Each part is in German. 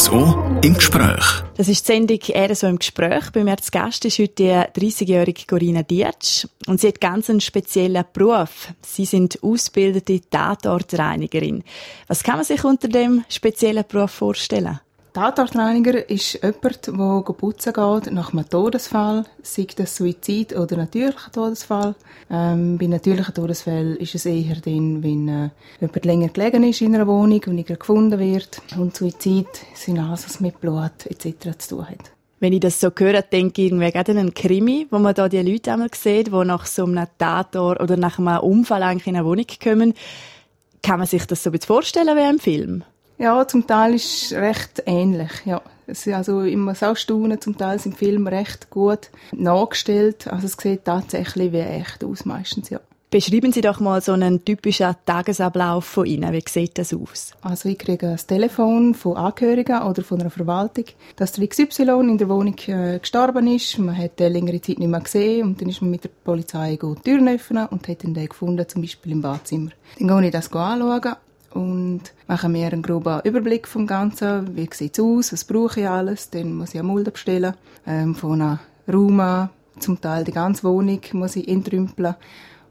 RSO im Gespräch. Das ist die Sendung RSO im Gespräch. Bei mir zu Gast ist heute die 30-jährige Corinna Dietsch. Und sie hat ganz einen speziellen Beruf. Sie sind ausgebildete Tatortreinigerin. Was kann man sich unter dem speziellen Beruf vorstellen? Tatortreiniger ist jemand, der putzen geht nach einem Todesfall, sei das Suizid oder natürlicher Todesfall. Ähm, bei natürlichen Todesfällen ist es eher dann, wenn äh, jemand länger gelegen ist in einer Wohnung und nicht gefunden wird. Und Suizid sind alles, was mit Blut etc. zu tun hat. Wenn ich das so höre, denke ich irgendwie gerade an einen Krimi, wo man da die Leute einmal sieht, die nach so einem Tator oder nach einem Unfall eigentlich in eine Wohnung kommen. Kann man sich das so ein bisschen vorstellen wie im Film? Ja, zum Teil ist es recht ähnlich, ja. Es ist also immer so staunen, zum Teil sind Filme recht gut nachgestellt. Also es sieht tatsächlich wie echt aus meistens, ja. Beschreiben Sie doch mal so einen typischen Tagesablauf von Ihnen. Wie sieht das aus? Also ich kriege ein Telefon von Angehörigen oder von einer Verwaltung, dass der XY in der Wohnung äh, gestorben ist. Man hat den längere Zeit nicht mehr gesehen und dann ist man mit der Polizei die Türen öffnen und hat ihn dann gefunden, zum Beispiel im Badzimmer. Dann gehe ich das anschauen und mache mir einen groben Überblick vom Ganzen. Wie sieht es aus? Was brauche ich alles? Dann muss ich eine Mulde bestellen. Ähm, von einem Raum an, zum Teil die ganze Wohnung muss ich entrümpeln.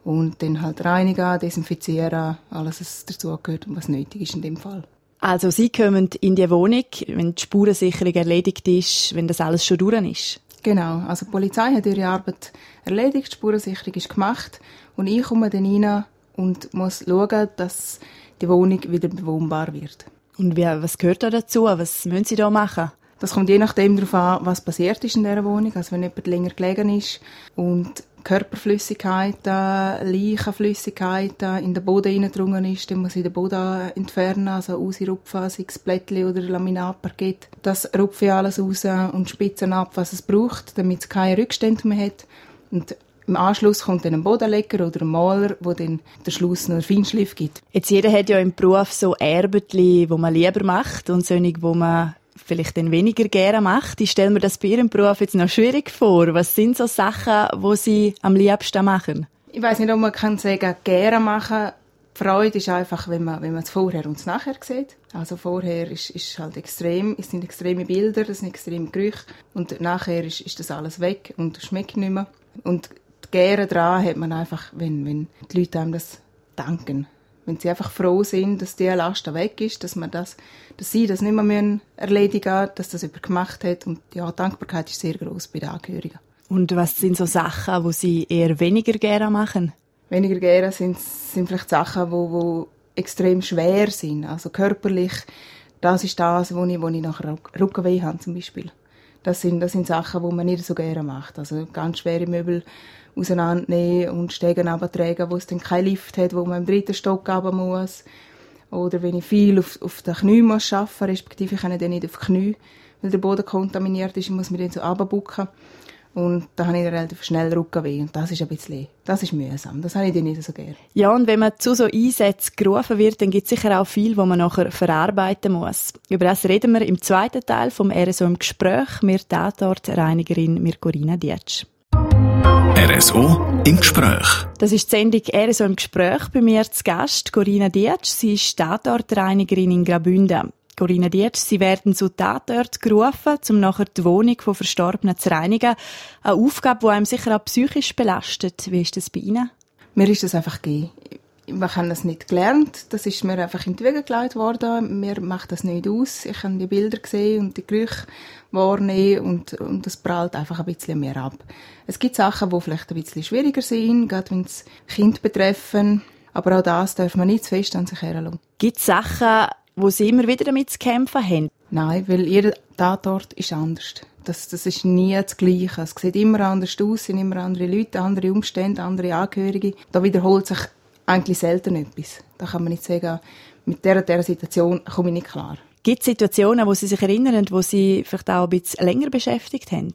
Und dann halt reinigen, desinfizieren, alles, was dazugehört und was nötig ist in dem Fall. Also Sie kommen in die Wohnung, wenn die Spurensicherung erledigt ist, wenn das alles schon durch ist? Genau, also die Polizei hat ihre Arbeit erledigt, die Spurensicherung ist gemacht und ich komme dann rein und muss schauen, dass die Wohnung wieder bewohnbar wird. Und wie, was gehört da dazu? Was müssen Sie da machen? Das kommt je nachdem darauf an, was passiert ist in dieser Wohnung. Also wenn jemand länger gelegen ist und Körperflüssigkeiten, Leichenflüssigkeiten in den Boden eingedrungen ist, dann muss ich den Boden entfernen, also rausrupfen, sei es Blättchen oder Laminatparkett. Das rupfe ich alles raus und spitze ab, was es braucht, damit es keine Rückstände mehr hat. Und im Anschluss kommt dann ein Bodenleger oder ein Maler, wo dann der Schluss noch einen Feinschliff gibt. Jetzt jeder hat ja im Beruf so Erbetli, wo man lieber macht und solche, wo man vielleicht dann weniger gerne macht. Ich stelle mir das bei Ihrem Beruf jetzt noch schwierig vor. Was sind so Sachen, wo Sie am liebsten machen? Ich weiß nicht, ob man kann sagen, gerne machen. Die Freude ist einfach, wenn man, wenn man es vorher und es nachher sieht. Also vorher ist, ist halt extrem, es sind extreme Bilder, es sind extreme Gerüche und nachher ist, ist das alles weg und schmeckt nicht mehr. Und gerne dran hat man einfach, wenn, wenn die Leute einem das danken. Wenn sie einfach froh sind, dass die Last weg ist, dass man das, dass sie das nicht mehr erledigen müssen, dass das jemand gemacht hat. Und ja, Dankbarkeit ist sehr groß bei den Angehörigen. Und was sind so Sachen, wo Sie eher weniger gerne machen? Weniger gerne sind, sind vielleicht Sachen, wo, wo extrem schwer sind. Also körperlich, das ist das, wo ich, wo ich nachher Rückenweh habe zum Beispiel. Das sind, das sind Sachen, die man nicht so gerne macht. Also ganz schwere Möbel auseinandernehmen und Stegen abtragen, wo es dann keinen Lift hat, wo man im dritten Stock runter muss. Oder wenn ich viel auf, auf den Knie muss arbeiten, respektive ich kann dann nicht auf die Knie, weil der Boden kontaminiert ist, ich muss mich dann so runterbucken. Und da habe ich relativ schnell Rückenweh. Und das ist ein bisschen, das ist mühsam. Das habe ich dann nicht so gerne. Ja, und wenn man zu so Einsätzen gerufen wird, dann gibt es sicher auch viel, wo man nachher verarbeiten muss. Über das reden wir im zweiten Teil vom RSO im Gespräch mit Tatortreinigerin Mirkorina Dietsch. RSO im Gespräch. Das ist die Sendung RSO im Gespräch. Bei mir zu Gast Corinna Dietsch. Sie ist Tatortreinigerin in Graubünden. Corinna Dietsch, Sie werden zu Tatort gerufen, um nachher die Wohnung von Verstorbenen zu reinigen. Eine Aufgabe, die einem sicher auch psychisch belastet. Wie ist das bei Ihnen? Mir ist das einfach gegeben wir haben das nicht gelernt. Das ist mir einfach in die Wege gelegt worden. Mir macht das nicht aus. Ich habe die Bilder gesehen und die Gerüche wahrnehmen und, und das prallt einfach ein bisschen mehr ab. Es gibt Sachen, die vielleicht ein bisschen schwieriger sind, gerade wenn es Kind betreffen. Aber auch das darf man nicht zu fest an sich heranlassen. Gibt es Sachen, wo Sie immer wieder damit zu kämpfen haben? Nein, weil jeder Tatort ist anders. Das, das ist nie das Gleiche. Es sieht immer anders aus, es sind immer andere Leute, andere Umstände, andere Angehörige. Da wiederholt sich eigentlich selten etwas. Da kann man nicht sagen, mit dieser, dieser Situation komme ich nicht klar. Gibt es Situationen, wo Sie sich erinnern, wo Sie vielleicht auch ein bisschen länger beschäftigt haben?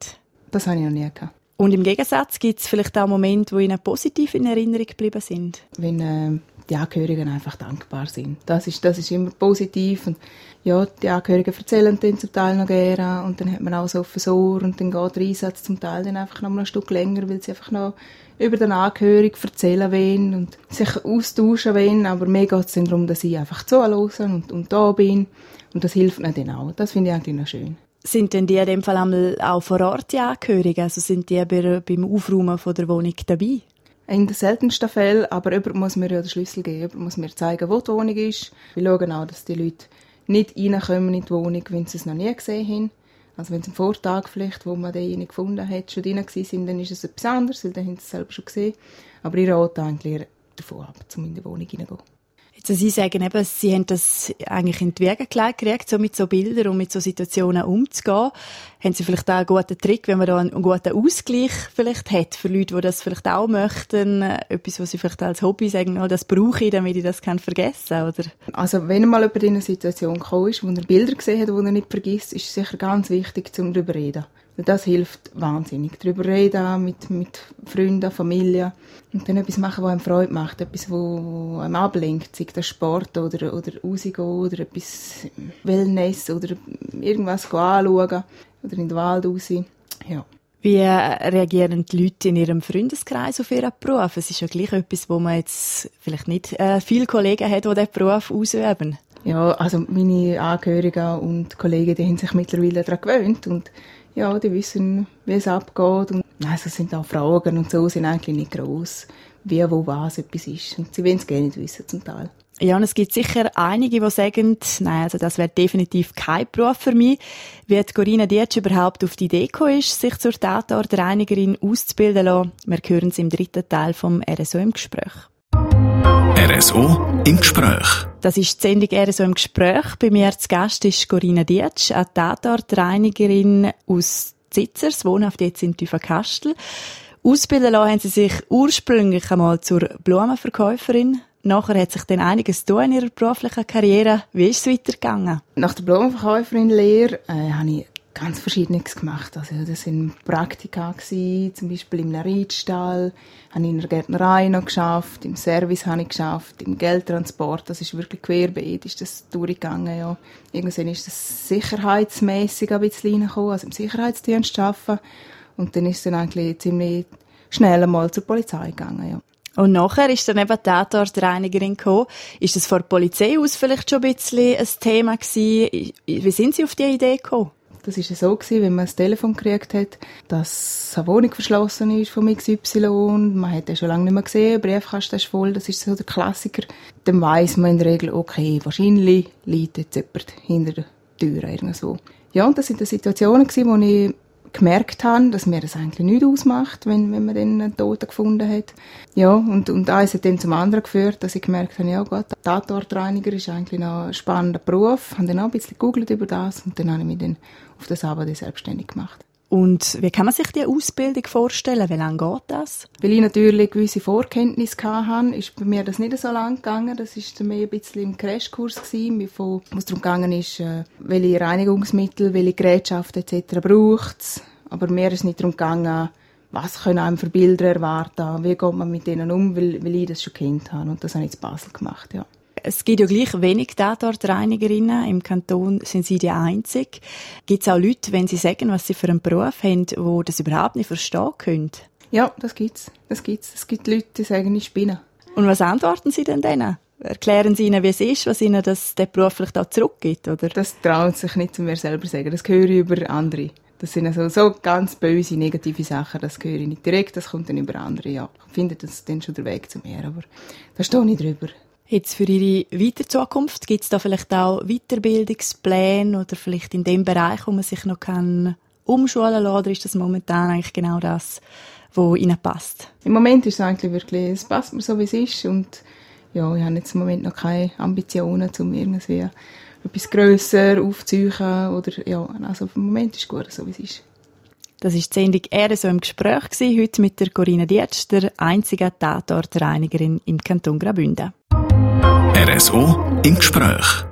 Das habe ich noch nie gehabt. Und im Gegensatz gibt es vielleicht auch Momente, wo Ihnen positiv in Erinnerung geblieben sind? Wenn äh, die Angehörigen einfach dankbar sind. Das ist, das ist immer positiv. Und ja, die Angehörigen erzählen dann zum Teil noch gerne und dann hat man auch so auf Ohr und dann geht der Einsatz zum Teil dann einfach noch ein Stück länger, weil sie einfach noch über den Angehörigen erzählen wollen und sich austauschen wollen, aber mir geht es dann darum, dass ich einfach zuhöre und, und da bin und das hilft mir dann auch. Das finde ich eigentlich noch schön. Sind denn die in dem Fall auch vor Ort die Angehörigen? Also sind die beim Aufräumen von der Wohnung dabei? In den seltensten Fällen, aber jemand muss mir ja den Schlüssel geben, jemand muss mir zeigen, wo die Wohnung ist. Wir schauen auch, dass die Leute nicht reinkommen in die Wohnung, wenn sie es noch nie gesehen haben. Also wenn sie am Vortag vielleicht, wo man denjenigen gefunden hat, schon drin sind, dann ist es etwas anderes, weil dann haben sie es selber schon gesehen. Aber ich rate eigentlich davon ab, um in die Wohnung hineinzugehen. Jetzt, Sie sagen eben, Sie haben das eigentlich in die Wege gelegt, so mit so Bildern und mit so Situationen umzugehen. Haben Sie vielleicht auch einen guten Trick, wenn man da einen guten Ausgleich vielleicht hat für Leute, die das vielleicht auch möchten? Etwas, was Sie vielleicht als Hobby sagen, oh, das brauche ich, damit ich das kann vergessen oder? Also, wenn mal jemand in eine Situation gekommen ist, wo er Bilder gesehen hat, die er nicht vergisst, ist es sicher ganz wichtig, um darüber zu reden. Das hilft wahnsinnig. Darüber reden mit, mit Freunden, Familie. Und dann etwas machen, was einem Freude macht. Etwas, was einem ablenkt. Sei das Sport oder, oder rausgehen oder etwas Wellness oder irgendwas anschauen. Oder in den Wald raus. Ja. Wie reagieren die Leute in ihrem Freundeskreis auf ihren Beruf? Es ist ja gleich etwas, wo man jetzt vielleicht nicht äh, viele Kollegen hat, die diesen Beruf ausüben. Ja, also meine Angehörigen und Kollegen, die haben sich mittlerweile daran gewöhnt und ja, die wissen, wie es abgeht. Und also sind auch Fragen und so sind eigentlich nicht groß, wie, wo, was etwas ist. Und sie wollen es gerne nicht wissen zum Teil. Ja, und es gibt sicher einige, die sagen, nein, also das wäre definitiv kein Beruf für mich. Wie hat Corinna Dietsch überhaupt auf die Idee gekommen ist, sich zur Tatortreinigerin auszubilden lassen? Wir hören es im dritten Teil vom RSO im Gespräch. RSO im Gespräch. Das ist die Sendung RSO im Gespräch. Bei mir zu Gast ist Corinna Dietsch, eine Tatortreinigerin aus Zitzers, wohnhaft jetzt in Tüfenkastel. Ausbilden lassen haben sie sich ursprünglich einmal zur Blumenverkäuferin. Nachher hat sich dann einiges tun in ihrer beruflichen Karriere. Wie ist es weitergegangen? Nach der Blumenverkäuferin-Lehre äh, habe ich ganz Verschiedenes gemacht. Also das waren Praktika, gewesen, zum Beispiel im Reitstall, habe ich in der Gärtnerei noch geschafft, im Service habe ich geschafft, im Geldtransport, das ist wirklich querbeet, ist das durchgegangen, ja. Irgendwann ist das sicherheitsmäßig ein bisschen reingekommen, also im Sicherheitsdienst arbeiten und dann ist es dann eigentlich ziemlich schnell einmal zur Polizei gegangen, ja. Und nachher ist dann eben die Tatortreinigerin gekommen. Ist das vor der Polizei aus vielleicht schon ein bisschen ein Thema gewesen? Wie sind Sie auf die Idee gekommen? Das war so, gewesen, wenn man das Telefon gekriegt hat, dass eine Wohnung verschlossen ist von XY, man hat den schon lange nicht mehr gesehen, Briefkasten ist voll, das ist so der Klassiker. Dann weiss man in der Regel, okay, wahrscheinlich liegt jetzt jemand hinter der Tür irgendwo. Ja, und das sind die Situationen gewesen, wo ich gemerkt habe, dass mir das eigentlich nicht ausmacht, wenn, wenn man dann einen Toten gefunden hat. Ja, und, und eins hat dann zum anderen geführt, dass ich gemerkt habe, ja gut, Tatortreiniger ist eigentlich noch ein spannender Beruf. Ich habe dann auch ein bisschen gegoogelt über das und dann habe ich mich dann auf das Arbeit selbstständig gemacht. Und wie kann man sich die Ausbildung vorstellen? Wie lange geht das? Weil ich natürlich gewisse Vorkenntnisse hatte, ist bei mir das nicht so lang gegangen. Das war mehr ein bisschen im Crashkurs wo es darum gegangen ist, äh, welche Reinigungsmittel, welche Gerätschaften etc. braucht es. Aber mir ist nicht darum gegangen, was können einem für Bilder erwarten, wie geht man mit denen um, weil, weil ich das schon kennt habe. Und das habe ich in Basel gemacht, ja es gibt ja gleich wenig Tatortreinigerinnen. Im Kanton sind sie die Einzige. Gibt es auch Leute, wenn sie sagen, was sie für einen Beruf haben, die das überhaupt nicht verstehen können? Ja, das gibt's. Das gibt's. Es gibt Leute, die sagen, ich spinne. Und was antworten sie denn denen? Erklären Sie ihnen, wie es ist, was ihnen das, der Beruf vielleicht auch zurückgibt, oder? Das trauen sich nicht zu mir selber sagen. Das höre ich über andere. Das sind also so ganz böse, negative Sachen, das höre ich nicht direkt, das kommt dann über andere, ja. Ich finde das dann schon der Weg zu mir, aber da stehe ich drüber. Jetzt für Ihre weitere Zukunft, gibt es da vielleicht auch Weiterbildungspläne oder vielleicht in dem Bereich, wo man sich noch kann umschulen kann, oder ist das momentan eigentlich genau das, was Ihnen passt? Im Moment ist es eigentlich wirklich, es passt mir so, wie es ist und ja, ich habe jetzt im Moment noch keine Ambitionen, um irgendwie etwas grösser aufzuziehen oder ja, also im Moment ist es gut, so wie es ist. Das ist die Sendung «Er so im Gespräch» gewesen, heute mit der Corinna Dietsch, der einzigen Tatortreinigerin im Kanton Graubünden. RSO im Gespräch.